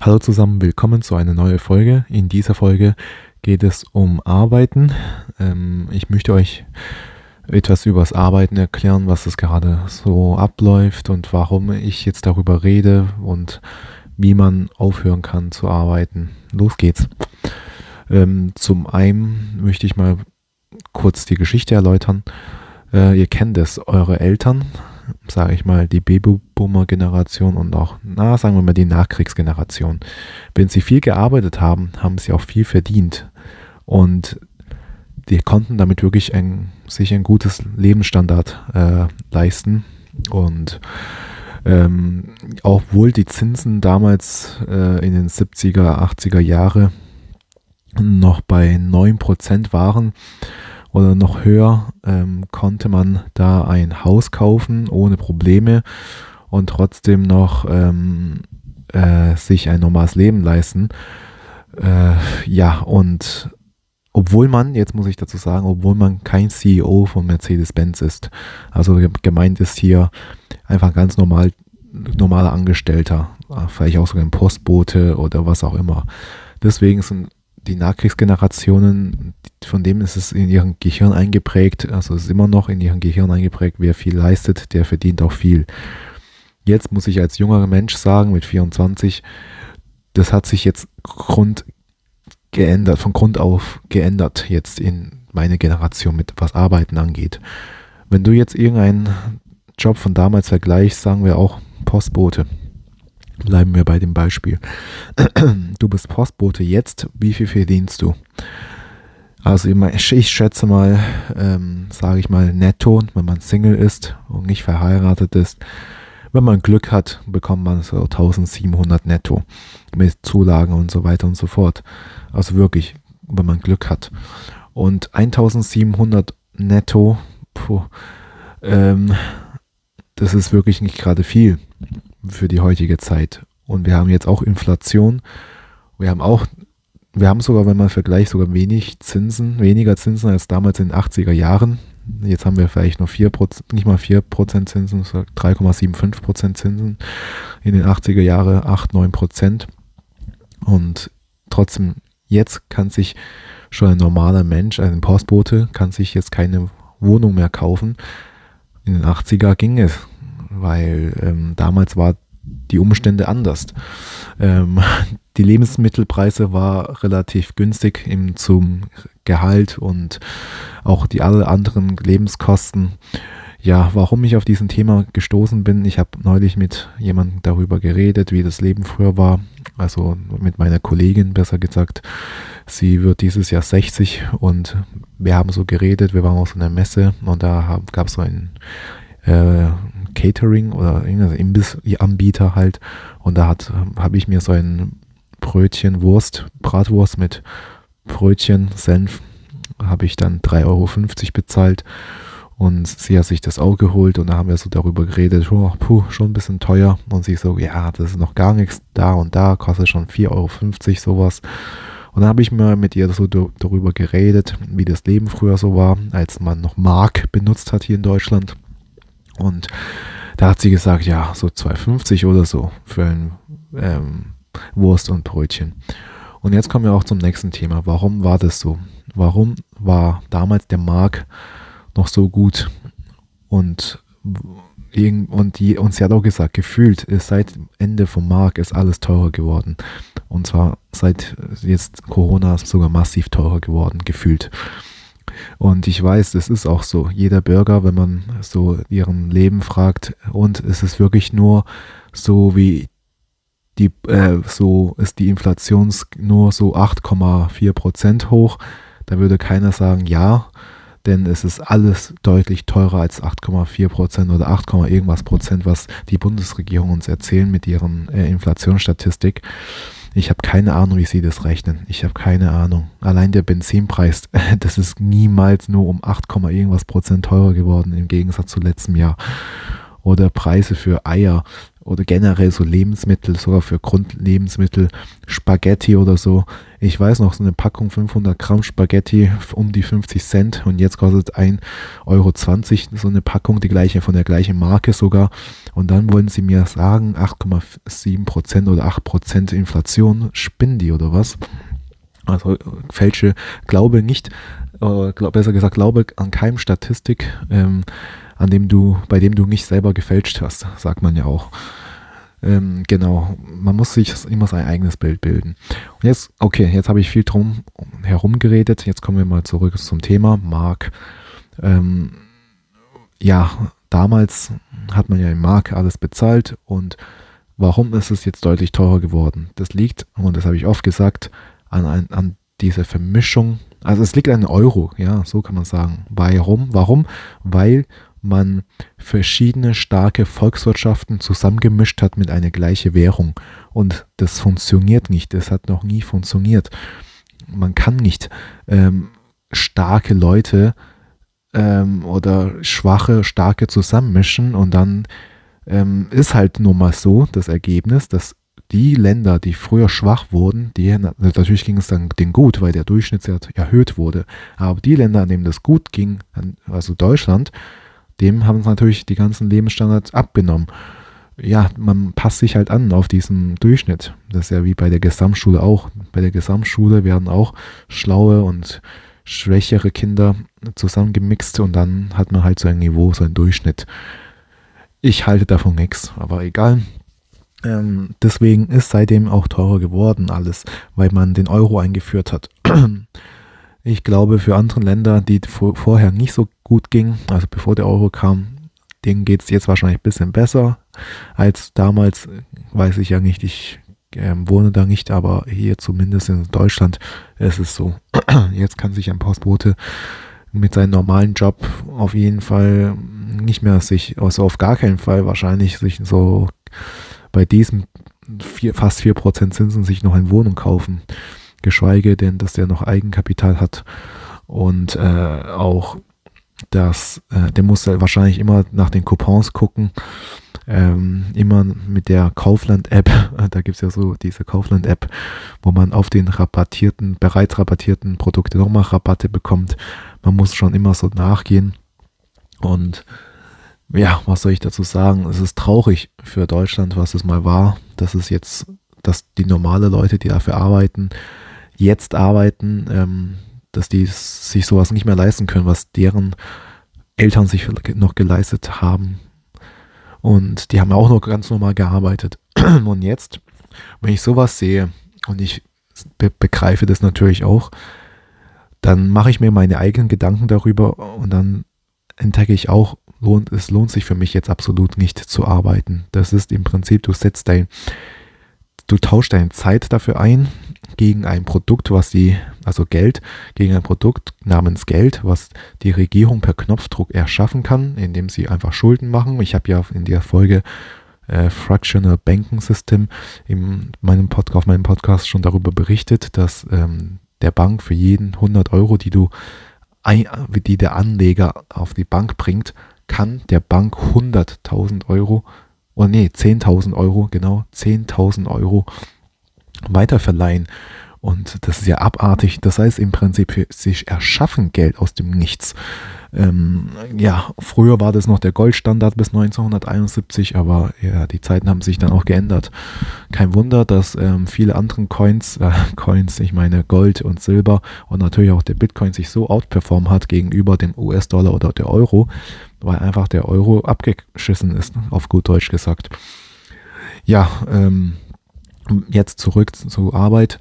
Hallo zusammen, willkommen zu einer neuen Folge. In dieser Folge geht es um Arbeiten. Ähm, ich möchte euch etwas über das Arbeiten erklären, was es gerade so abläuft und warum ich jetzt darüber rede und wie man aufhören kann zu arbeiten. Los geht's. Ähm, zum einen möchte ich mal kurz die Geschichte erläutern. Äh, ihr kennt es, eure Eltern sage ich mal, die Babyboomer-Generation und auch, na, sagen wir mal, die Nachkriegsgeneration. Wenn sie viel gearbeitet haben, haben sie auch viel verdient. Und die konnten damit wirklich ein, sich ein gutes Lebensstandard äh, leisten. Und ähm, obwohl die Zinsen damals äh, in den 70er, 80er Jahre noch bei 9% waren, oder noch höher ähm, konnte man da ein Haus kaufen ohne Probleme und trotzdem noch ähm, äh, sich ein normales Leben leisten. Äh, ja, und obwohl man, jetzt muss ich dazu sagen, obwohl man kein CEO von Mercedes-Benz ist, also gemeint ist hier einfach ganz normal, normaler Angestellter, vielleicht auch sogar ein Postbote oder was auch immer. Deswegen sind die Nachkriegsgenerationen, von dem ist es in ihrem Gehirn eingeprägt, also es ist immer noch in ihrem Gehirn eingeprägt, wer viel leistet, der verdient auch viel. Jetzt muss ich als junger Mensch sagen, mit 24, das hat sich jetzt Grund geändert, von Grund auf geändert jetzt in meine Generation mit was Arbeiten angeht. Wenn du jetzt irgendeinen Job von damals vergleichst, sagen wir auch Postbote. Bleiben wir bei dem Beispiel. Du bist Postbote jetzt, wie viel verdienst du? Also ich schätze mal, ähm, sage ich mal, netto, wenn man Single ist und nicht verheiratet ist. Wenn man Glück hat, bekommt man so 1700 netto mit Zulagen und so weiter und so fort. Also wirklich, wenn man Glück hat. Und 1700 netto, puh, ähm, das ist wirklich nicht gerade viel für die heutige Zeit. Und wir haben jetzt auch Inflation. Wir haben auch, wir haben sogar, wenn man vergleicht, sogar wenig Zinsen, weniger Zinsen als damals in den 80er Jahren. Jetzt haben wir vielleicht noch 4%, nicht mal 4% Zinsen, 3,75% Zinsen. In den 80er Jahren 8, 9%. Und trotzdem, jetzt kann sich schon ein normaler Mensch, ein Postbote, kann sich jetzt keine Wohnung mehr kaufen. In den 80er ging es weil ähm, damals war die Umstände anders. Ähm, die Lebensmittelpreise war relativ günstig im, zum Gehalt und auch die alle anderen Lebenskosten. Ja, warum ich auf diesen Thema gestoßen bin, ich habe neulich mit jemandem darüber geredet, wie das Leben früher war. Also mit meiner Kollegin besser gesagt. Sie wird dieses Jahr 60 und wir haben so geredet, wir waren auf so einer Messe und da gab es so ein äh, Catering oder irgendein Imbissanbieter halt. Und da habe ich mir so ein Brötchen Wurst, Bratwurst mit Brötchen, Senf, habe ich dann 3,50 Euro bezahlt. Und sie hat sich das auch geholt und da haben wir so darüber geredet, oh, puh, schon ein bisschen teuer. Und sie so, ja, das ist noch gar nichts, da und da kostet schon 4,50 Euro sowas. Und dann habe ich mal mit ihr so darüber geredet, wie das Leben früher so war, als man noch Mark benutzt hat hier in Deutschland. Und da hat sie gesagt, ja, so 2,50 oder so für ein ähm, Wurst und Brötchen. Und jetzt kommen wir auch zum nächsten Thema. Warum war das so? Warum war damals der Mark noch so gut? Und, und, die, und sie hat auch gesagt, gefühlt ist seit Ende vom Mark ist alles teurer geworden. Und zwar seit jetzt Corona sogar massiv teurer geworden, gefühlt. Und ich weiß, es ist auch so. Jeder Bürger, wenn man so ihren Leben fragt, und es ist wirklich nur so wie die, äh, so ist die Inflation nur so 8,4 Prozent hoch, da würde keiner sagen ja, denn es ist alles deutlich teurer als 8,4 Prozent oder 8, irgendwas Prozent, was die Bundesregierung uns erzählen mit ihren äh, Inflationsstatistik. Ich habe keine Ahnung, wie sie das rechnen. Ich habe keine Ahnung. Allein der Benzinpreis, das ist niemals nur um 8, irgendwas Prozent teurer geworden im Gegensatz zu letztem Jahr. Oder Preise für Eier oder generell so Lebensmittel, sogar für Grundlebensmittel, Spaghetti oder so. Ich weiß noch, so eine Packung 500 Gramm Spaghetti um die 50 Cent und jetzt kostet 1,20 Euro so eine Packung, die gleiche von der gleichen Marke sogar. Und dann wollen sie mir sagen, 8,7% oder 8% Inflation, spinnen die oder was? Also fälsche, glaube nicht, äh, glaub, besser gesagt, glaube an keinem Statistik, ähm, an dem du, bei dem du nicht selber gefälscht hast, sagt man ja auch. Ähm, genau, man muss sich immer sein eigenes Bild bilden. Und jetzt, okay, jetzt habe ich viel drum herum geredet. Jetzt kommen wir mal zurück zum Thema Mark. Ähm, ja, damals hat man ja im Mark alles bezahlt und warum ist es jetzt deutlich teurer geworden? Das liegt, und das habe ich oft gesagt, an, an, an dieser Vermischung. Also es liegt an Euro, ja, so kann man sagen. Warum? Warum? Weil man verschiedene starke Volkswirtschaften zusammengemischt hat mit einer gleichen Währung. Und das funktioniert nicht. Das hat noch nie funktioniert. Man kann nicht ähm, starke Leute ähm, oder schwache, starke zusammenmischen und dann ähm, ist halt nur mal so das Ergebnis, dass die Länder, die früher schwach wurden, die natürlich ging es dann denen gut, weil der Durchschnittswert erhöht wurde. Aber die Länder, an denen das gut ging, also Deutschland, dem haben natürlich die ganzen Lebensstandards abgenommen. Ja, man passt sich halt an auf diesen Durchschnitt. Das ist ja wie bei der Gesamtschule auch. Bei der Gesamtschule werden auch schlaue und schwächere Kinder zusammengemixt und dann hat man halt so ein Niveau, so ein Durchschnitt. Ich halte davon nichts, aber egal. Ähm, deswegen ist seitdem auch teurer geworden alles, weil man den Euro eingeführt hat. Ich glaube, für andere Länder, die vorher nicht so gut gingen, also bevor der Euro kam, denen geht es jetzt wahrscheinlich ein bisschen besser als damals. Weiß ich ja nicht, ich äh, wohne da nicht, aber hier zumindest in Deutschland ist es so. Jetzt kann sich ein Postbote mit seinem normalen Job auf jeden Fall nicht mehr sich, also auf gar keinen Fall wahrscheinlich sich so bei diesem vier, fast 4% Zinsen sich noch eine Wohnung kaufen geschweige denn, dass der noch Eigenkapital hat und äh, auch das, äh, der muss halt wahrscheinlich immer nach den Coupons gucken, ähm, immer mit der Kaufland-App, da gibt es ja so diese Kaufland-App, wo man auf den rabattierten, bereits rabattierten Produkte nochmal Rabatte bekommt. Man muss schon immer so nachgehen und ja, was soll ich dazu sagen? Es ist traurig für Deutschland, was es mal war, dass es jetzt, dass die normale Leute, die dafür arbeiten, jetzt arbeiten, ähm, dass die sich sowas nicht mehr leisten können, was deren Eltern sich noch geleistet haben. Und die haben auch noch ganz normal gearbeitet. Und jetzt, wenn ich sowas sehe und ich be begreife das natürlich auch, dann mache ich mir meine eigenen Gedanken darüber und dann entdecke ich auch, lohnt, es lohnt sich für mich jetzt absolut nicht zu arbeiten. Das ist im Prinzip, du setzt dein, du tauschst deine Zeit dafür ein, gegen ein Produkt, was die, also Geld, gegen ein Produkt namens Geld, was die Regierung per Knopfdruck erschaffen kann, indem sie einfach Schulden machen. Ich habe ja in der Folge äh, Fractional Banking System in meinem Podcast, auf meinem Podcast schon darüber berichtet, dass ähm, der Bank für jeden 100 Euro, die du die der Anleger auf die Bank bringt, kann der Bank 100.000 Euro, oh nee, 10.000 Euro, genau, 10.000 Euro weiterverleihen. Und das ist ja abartig. Das heißt im Prinzip, sie erschaffen Geld aus dem Nichts. Ähm, ja, früher war das noch der Goldstandard bis 1971, aber ja, die Zeiten haben sich dann auch geändert. Kein Wunder, dass ähm, viele andere Coins, äh, Coins, ich meine Gold und Silber und natürlich auch der Bitcoin sich so outperform hat gegenüber dem US-Dollar oder der Euro, weil einfach der Euro abgeschissen ist, auf gut Deutsch gesagt. Ja, ähm, jetzt zurück zur Arbeit.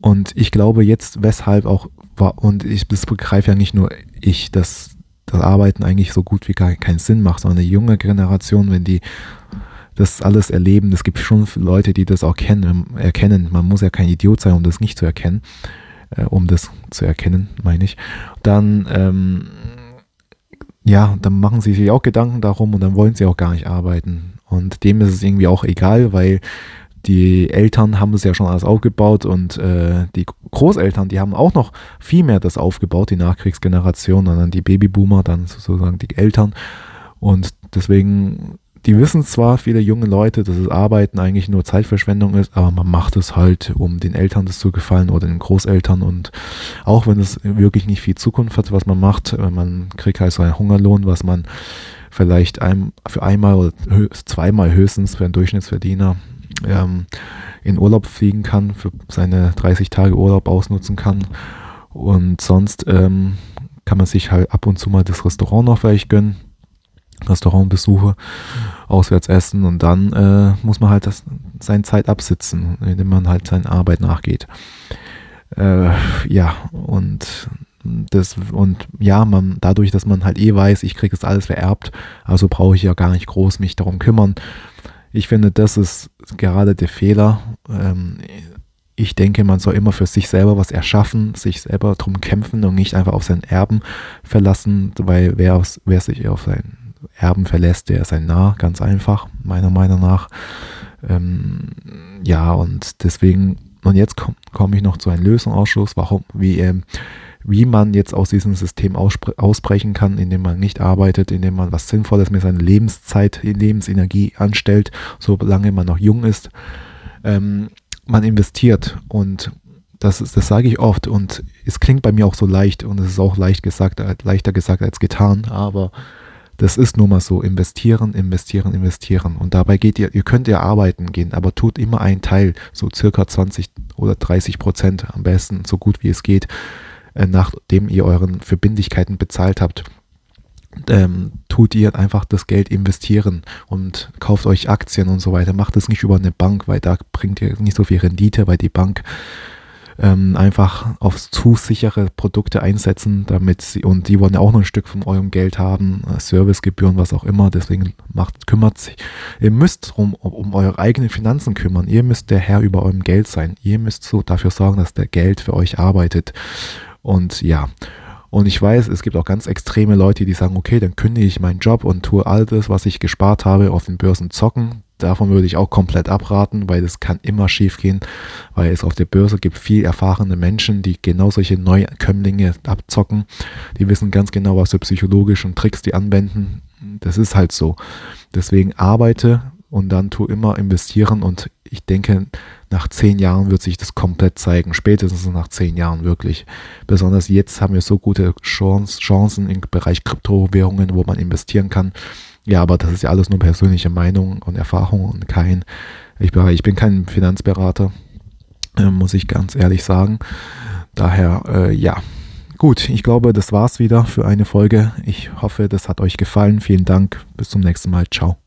Und ich glaube jetzt, weshalb auch und ich das begreife ja nicht nur ich, dass das Arbeiten eigentlich so gut wie gar keinen Sinn macht, sondern eine junge Generation, wenn die das alles erleben, es gibt schon Leute, die das auch kennen, erkennen. Man muss ja kein Idiot sein, um das nicht zu erkennen, äh, um das zu erkennen, meine ich. Dann, ähm, ja, dann machen sie sich auch Gedanken darum und dann wollen sie auch gar nicht arbeiten. Und dem ist es irgendwie auch egal, weil die Eltern haben es ja schon alles aufgebaut und äh, die Großeltern, die haben auch noch viel mehr das aufgebaut, die Nachkriegsgeneration, und dann die Babyboomer, dann sozusagen die Eltern. Und deswegen die wissen zwar, viele junge Leute, dass das Arbeiten eigentlich nur Zeitverschwendung ist, aber man macht es halt, um den Eltern das zu gefallen oder den Großeltern. Und auch wenn es wirklich nicht viel Zukunft hat, was man macht, man kriegt halt so einen Hungerlohn, was man vielleicht ein, für einmal oder zweimal höchstens für einen Durchschnittsverdiener ähm, in Urlaub fliegen kann, für seine 30 Tage Urlaub ausnutzen kann. Und sonst ähm, kann man sich halt ab und zu mal das Restaurant noch vielleicht gönnen Restaurantbesuche, auswärts essen und dann äh, muss man halt das, seine Zeit absitzen, indem man halt seiner Arbeit nachgeht. Äh, ja, und das, und ja, man, dadurch, dass man halt eh weiß, ich kriege das alles vererbt, also brauche ich ja gar nicht groß mich darum kümmern. Ich finde, das ist gerade der Fehler. Ähm, ich denke, man soll immer für sich selber was erschaffen, sich selber darum kämpfen und nicht einfach auf seinen Erben verlassen, weil wer, wer sich auf seinen Erben verlässt, der ist ein Narr, ganz einfach, meiner Meinung nach. Ähm, ja, und deswegen, und jetzt komme komm ich noch zu einem Lösungsausschuss, warum, wie, ähm, wie man jetzt aus diesem System ausbrechen kann, indem man nicht arbeitet, indem man was Sinnvolles mit seiner Lebenszeit, Lebensenergie anstellt, solange man noch jung ist. Ähm, man investiert und das, ist, das sage ich oft und es klingt bei mir auch so leicht und es ist auch leicht gesagt, leichter gesagt als getan, aber das ist nun mal so, investieren, investieren, investieren. Und dabei geht ihr, ihr könnt ja arbeiten gehen, aber tut immer einen Teil, so circa 20 oder 30 Prozent am besten, so gut wie es geht, äh, nachdem ihr euren Verbindlichkeiten bezahlt habt. Ähm, tut ihr einfach das Geld investieren und kauft euch Aktien und so weiter. Macht es nicht über eine Bank, weil da bringt ihr nicht so viel Rendite, weil die Bank ähm, einfach auf zu sichere Produkte einsetzen, damit sie, und die wollen ja auch noch ein Stück von eurem Geld haben, äh, Servicegebühren, was auch immer, deswegen macht, kümmert sich, ihr müsst um, um eure eigenen Finanzen kümmern, ihr müsst der Herr über eurem Geld sein, ihr müsst so dafür sorgen, dass der Geld für euch arbeitet und ja, und ich weiß, es gibt auch ganz extreme Leute, die sagen, okay, dann kündige ich meinen Job und tue all das, was ich gespart habe, auf den Börsen zocken. Davon würde ich auch komplett abraten, weil das kann immer schief gehen, weil es auf der Börse gibt viel erfahrene Menschen, die genau solche Neukömmlinge abzocken. Die wissen ganz genau, was für psychologischen Tricks die anwenden. Das ist halt so. Deswegen arbeite und dann tu immer investieren und ich denke, nach zehn Jahren wird sich das komplett zeigen. Spätestens nach zehn Jahren wirklich. Besonders jetzt haben wir so gute Chancen im Bereich Kryptowährungen, wo man investieren kann. Ja, aber das ist ja alles nur persönliche Meinung und Erfahrung und kein, ich, ich bin kein Finanzberater, äh, muss ich ganz ehrlich sagen. Daher, äh, ja. Gut, ich glaube, das war's wieder für eine Folge. Ich hoffe, das hat euch gefallen. Vielen Dank. Bis zum nächsten Mal. Ciao.